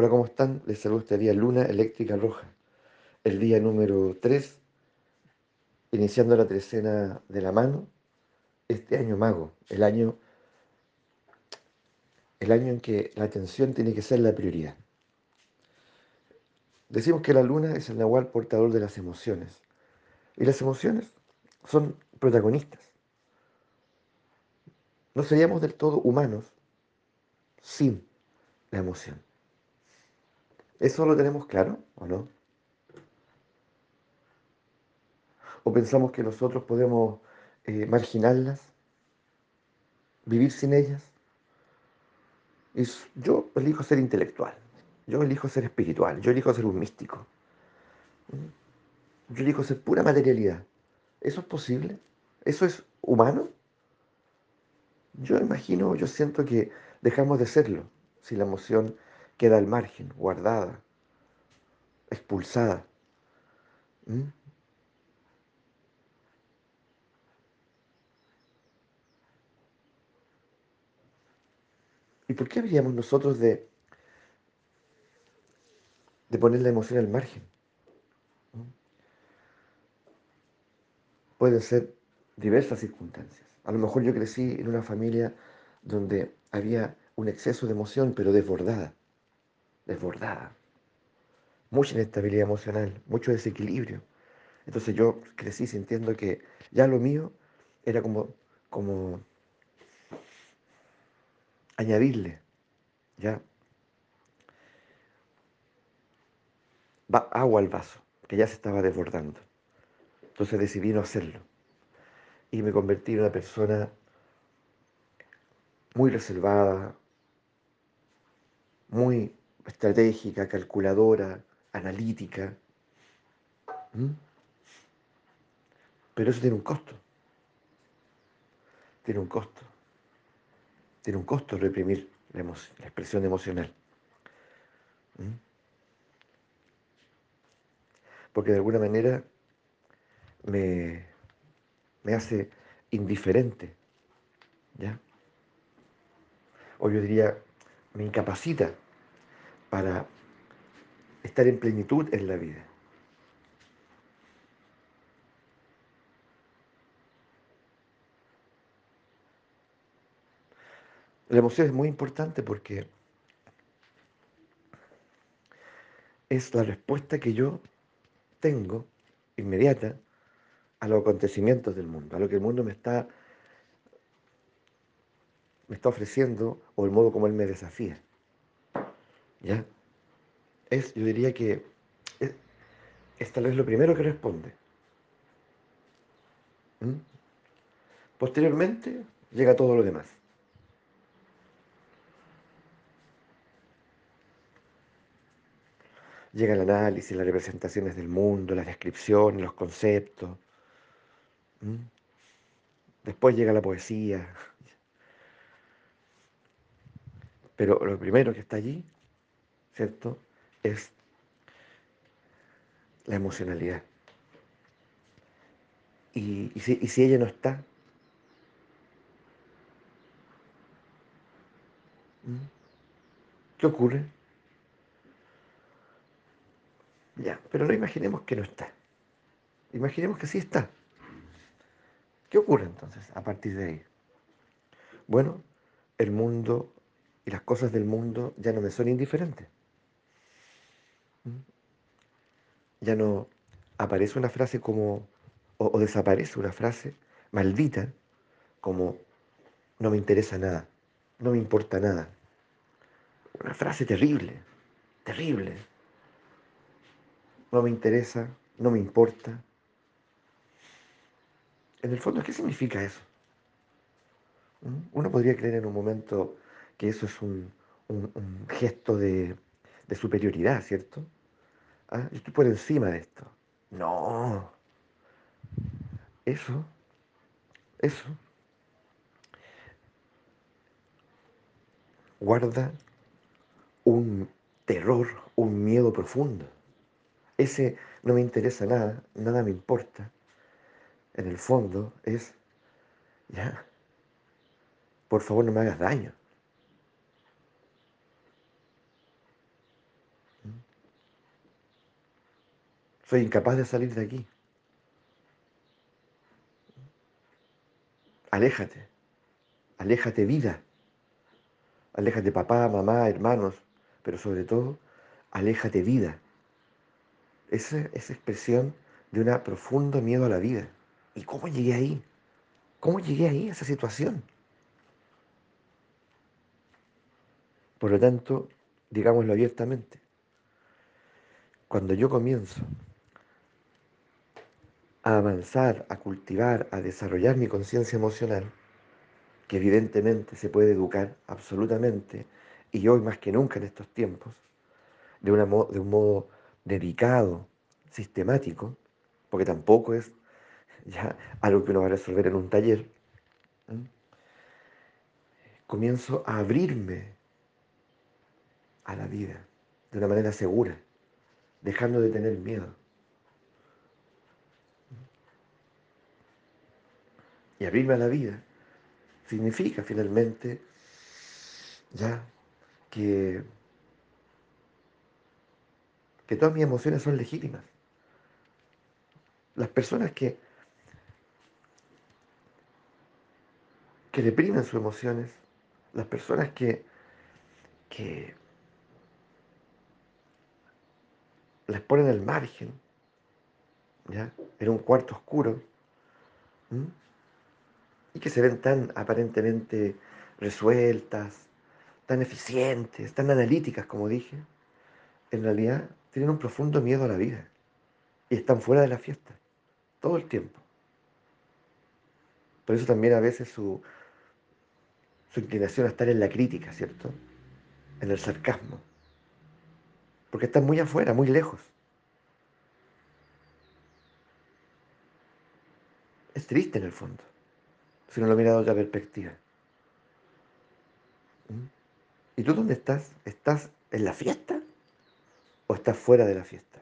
Hola, ¿cómo están? Les saludo este día Luna Eléctrica Roja, el día número 3, iniciando la trecena de la mano, este año mago, el año, el año en que la atención tiene que ser la prioridad. Decimos que la luna es el nahual portador de las emociones, y las emociones son protagonistas. No seríamos del todo humanos sin la emoción. ¿Eso lo tenemos claro o no? ¿O pensamos que nosotros podemos eh, marginarlas, vivir sin ellas? Yo elijo ser intelectual, yo elijo ser espiritual, yo elijo ser un místico. ¿Mm? Yo elijo ser pura materialidad. ¿Eso es posible? ¿Eso es humano? Yo imagino, yo siento que dejamos de serlo si la emoción queda al margen, guardada, expulsada. ¿Mm? ¿Y por qué habríamos nosotros de, de poner la emoción al margen? ¿Mm? Pueden ser diversas circunstancias. A lo mejor yo crecí en una familia donde había un exceso de emoción, pero desbordada desbordada, mucha inestabilidad emocional, mucho desequilibrio. Entonces yo crecí sintiendo que ya lo mío era como, como añadirle, ya, agua al vaso, que ya se estaba desbordando. Entonces decidí no hacerlo. Y me convertí en una persona muy reservada, muy estratégica, calculadora, analítica. Pero eso tiene un costo. Tiene un costo. Tiene un costo reprimir la, expresión emocional. Porque de alguna manera me, me hace indiferente. ¿Ya? O yo diría, me incapacita para estar en plenitud en la vida. La emoción es muy importante porque es la respuesta que yo tengo inmediata a los acontecimientos del mundo, a lo que el mundo me está, me está ofreciendo o el modo como él me desafía. ¿Ya? Es, yo diría que es, tal vez lo primero que responde. ¿Mm? Posteriormente llega todo lo demás. Llega el análisis, las representaciones del mundo, las descripciones, los conceptos. ¿Mm? Después llega la poesía. Pero lo primero que está allí ¿cierto? Es la emocionalidad. Y, si, ella no está, ¿qué ocurre? Ya, pero no imaginemos que no está. Imaginemos que sí está. ¿Qué ocurre entonces a partir de ahí? Bueno, el mundo y las cosas del mundo ya no me son indiferentes. Ya no aparece una frase como, o, desaparece una frase maldita como no me interesa nada, no me importa nada. Una frase terrible, terrible. No me interesa, no me importa. En el fondo, ¿qué significa eso? Uno podría creer en un momento que eso es un, gesto de, de superioridad, ¿cierto? ¿Ah? estoy por encima de esto. No. Eso, eso, guarda un terror, un miedo profundo. Ese no me interesa nada, nada me importa. En el fondo es, ya, por favor no me hagas daño. Soy incapaz de salir de aquí. Aléjate, aléjate vida. Aléjate papá, mamá, hermanos, pero sobre todo, aléjate vida. Esa, esa expresión de un profundo miedo a la vida. ¿Y cómo llegué ahí? ¿Cómo llegué ahí, a esa situación? Por lo tanto, digámoslo abiertamente, cuando yo comienzo a avanzar, a cultivar, a desarrollar mi conciencia emocional, que evidentemente se puede educar absolutamente, y hoy más que nunca en estos tiempos, de, un modo dedicado, sistemático, porque tampoco es ya algo que uno va a resolver en un taller, comienzo a abrirme a la vida de una manera segura, dejando de tener miedo. Y abrirme a la vida significa finalmente ya que, que todas mis emociones son legítimas. Las personas que, que reprimen sus emociones, las personas que, que las ponen al margen, ¿ya? en un cuarto oscuro, y que se ven tan aparentemente resueltas, tan eficientes, tan analíticas, como dije, en realidad tienen un profundo miedo a la vida y están fuera de la fiesta todo el tiempo. Por eso también a veces su, su inclinación a estar en la crítica, ¿cierto? En el sarcasmo. Porque están muy afuera, muy lejos. Es triste en el fondo si no lo mira de otra perspectiva. ¿Mm? ¿Y tú dónde estás? ¿Estás en la fiesta o estás fuera de la fiesta?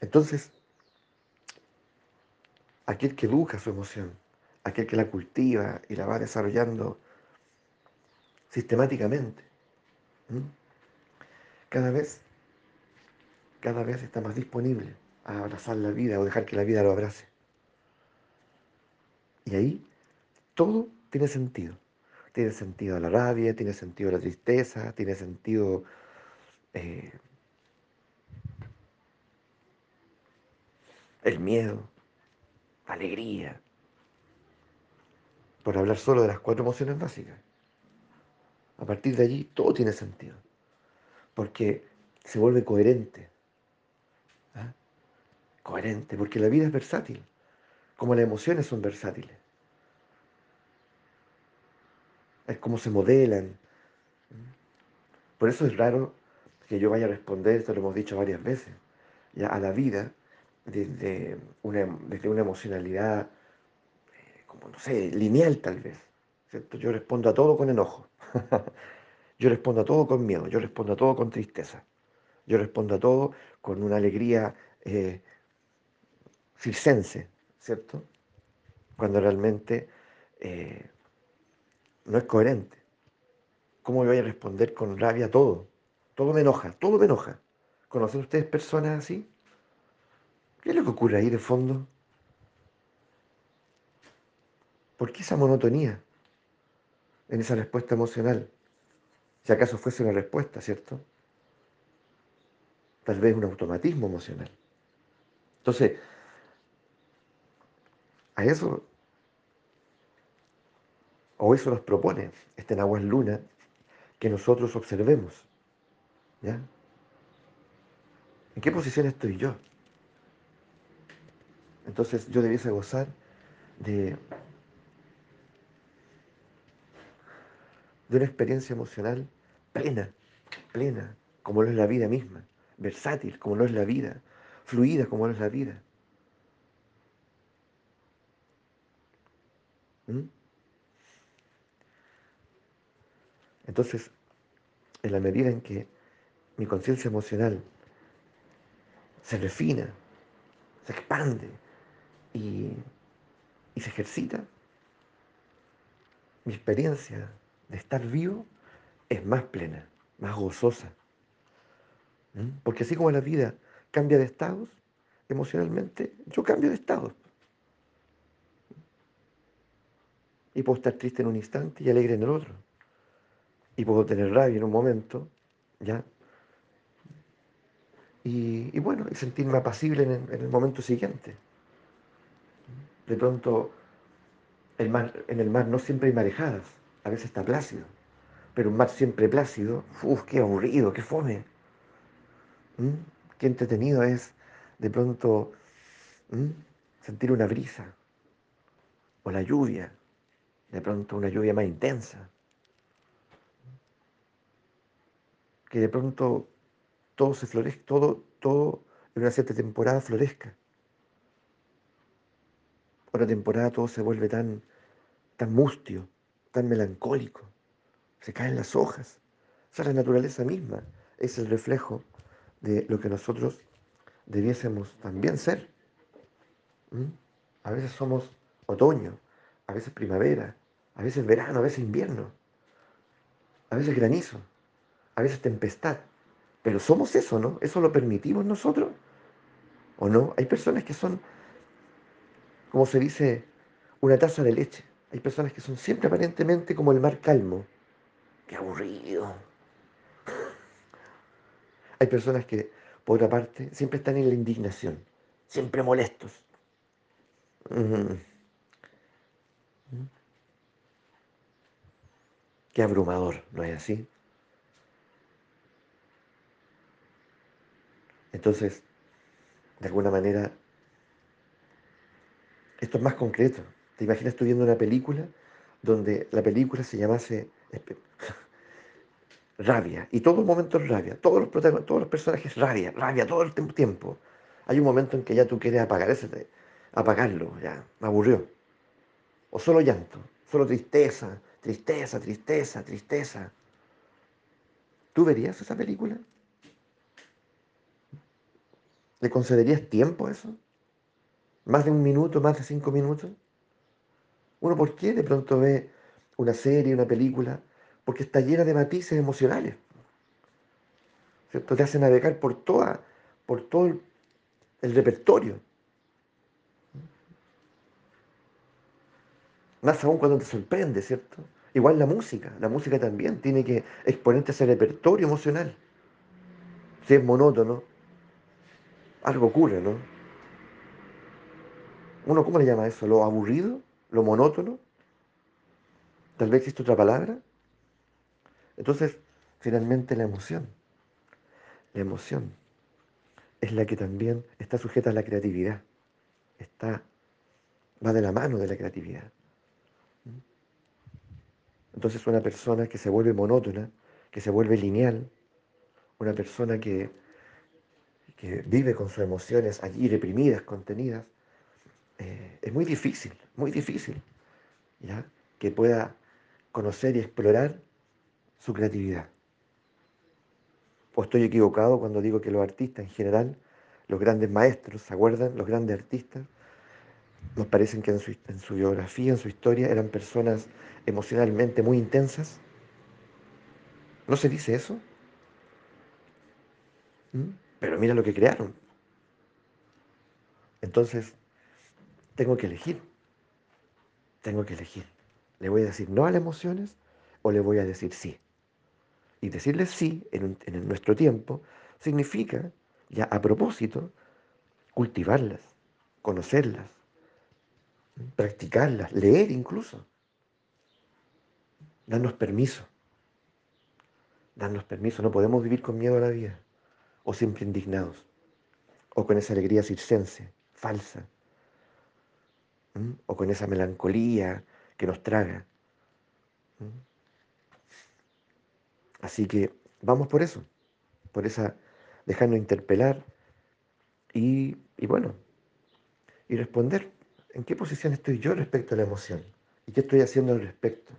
Entonces, aquel que educa su emoción, aquel que la cultiva y la va desarrollando sistemáticamente, cada vez, cada vez está más disponible a abrazar la vida o dejar que la vida lo abrace. Y ahí todo tiene sentido. Tiene sentido la rabia, tiene sentido la tristeza, tiene sentido eh, el miedo, la alegría, por hablar solo de las cuatro emociones básicas. A partir de allí todo tiene sentido porque se vuelve coherente. ¿ah? Coherente, porque la vida es versátil, como las emociones son versátiles. Es como se modelan. Por eso es raro que yo vaya a responder, esto lo hemos dicho varias veces, ya a la vida desde una, desde una emocionalidad, eh, como no sé, lineal tal vez. ¿cierto? Yo respondo a todo con enojo. Yo respondo a todo con miedo, yo respondo a todo con tristeza, yo respondo a todo con una alegría eh, circense, ¿cierto? Cuando realmente eh, no es coherente. ¿Cómo voy a responder con rabia a todo? Todo me enoja, todo me enoja. ¿Conocen ustedes personas así? ¿Qué es lo que ocurre ahí de fondo? ¿Por qué esa monotonía en esa respuesta emocional? Si acaso fuese una respuesta, ¿cierto? Tal vez un automatismo emocional. Entonces, a eso, o eso nos propone este Nahual Luna, que nosotros observemos. ¿Ya? ¿En qué posición estoy yo? Entonces yo debiese gozar de de una experiencia emocional plena, plena, como lo es la vida misma, versátil, como lo es la vida, fluida, como lo es la vida. ¿Mm? Entonces, en la medida en que mi conciencia emocional se refina, se expande y y se ejercita, mi experiencia de estar vivo es más plena, más gozosa. Porque así como la vida cambia de estados, emocionalmente yo cambio de estado. Y puedo estar triste en un instante y alegre en el otro. Y puedo tener rabia en un momento, ¿ya? Y, bueno, y sentirme apacible en el, momento siguiente. De pronto, el mar, en el mar no siempre hay marejadas, a veces está plácido. Pero un mar siempre plácido, uff, qué aburrido, qué fome. ¿Mm? Qué entretenido es de pronto ¿Mm? sentir una brisa o la lluvia, de pronto una lluvia más intensa. Que de pronto todo se florezca, todo, todo en una cierta temporada florezca. Otra temporada todo se vuelve tan, tan mustio, tan melancólico. Se caen las hojas. O sea, la naturaleza misma es el reflejo de lo que nosotros debiésemos también ser. ¿Mm? A veces somos otoño, a veces primavera, a veces verano, a veces invierno, a veces granizo, a veces tempestad. Pero somos eso, ¿no? ¿Eso lo permitimos nosotros? ¿O no? Hay personas que son, como se dice, una taza de leche. Hay personas que son siempre aparentemente como el mar calmo. Qué aburrido. Hay personas que, por otra parte, siempre están en la indignación, siempre molestos. Qué abrumador, ¿no es así? Entonces, de alguna manera, esto es más concreto. ¿Te imaginas tú viendo una película donde la película se llamase rabia, y todo momento es rabia, todos los, todos los personajes rabia, rabia todo el tiempo. Hay un momento en que ya tú quieres apagar ese, apagarlo, ya, me aburrió. O solo llanto, solo tristeza, tristeza, tristeza, tristeza. ¿Tú verías esa película? ¿Le concederías tiempo a eso? ¿Más de un minuto, más de cinco minutos? ¿Uno por qué de pronto ve una serie, una película? Porque está llena de matices emocionales. ¿Cierto? Te hace navegar por, toda, por todo el, repertorio. Más aún cuando te sorprende, ¿cierto? Igual la música, la música también tiene que exponerte ese repertorio emocional. Si es monótono, algo ocurre, ¿no? Uno, ¿cómo le llama eso? ¿Lo aburrido? ¿Lo monótono? Tal vez existe otra palabra. Entonces, finalmente la emoción, la emoción es la que también está sujeta a la creatividad. Está, va de la mano de la creatividad. Entonces una persona que se vuelve monótona, que se vuelve lineal, una persona que, que vive con sus emociones allí reprimidas, contenidas, eh, es muy difícil, muy difícil, ¿ya? que pueda conocer y explorar su creatividad. ¿O estoy equivocado cuando digo que los artistas en general, los grandes maestros, ¿se acuerdan? Los grandes artistas, nos parecen que en su, biografía, en su historia, eran personas emocionalmente muy intensas. ¿No se dice eso? ¿Mm? Pero mira lo que crearon. Entonces, tengo que elegir. Tengo que elegir. ¿Le voy a decir no a las emociones o le voy a decir sí? Y decirle sí en, nuestro tiempo significa, ya a propósito, cultivarlas, conocerlas, practicarlas, leer incluso. Darnos permiso. Darnos permiso. No podemos vivir con miedo a la vida. O siempre indignados. O con esa alegría circense, falsa. O con esa melancolía que nos traga. Así que vamos por eso. Por esa, dejarnos interpelar y, y bueno, y responder en qué posición estoy yo respecto a la emoción y qué estoy haciendo al respecto.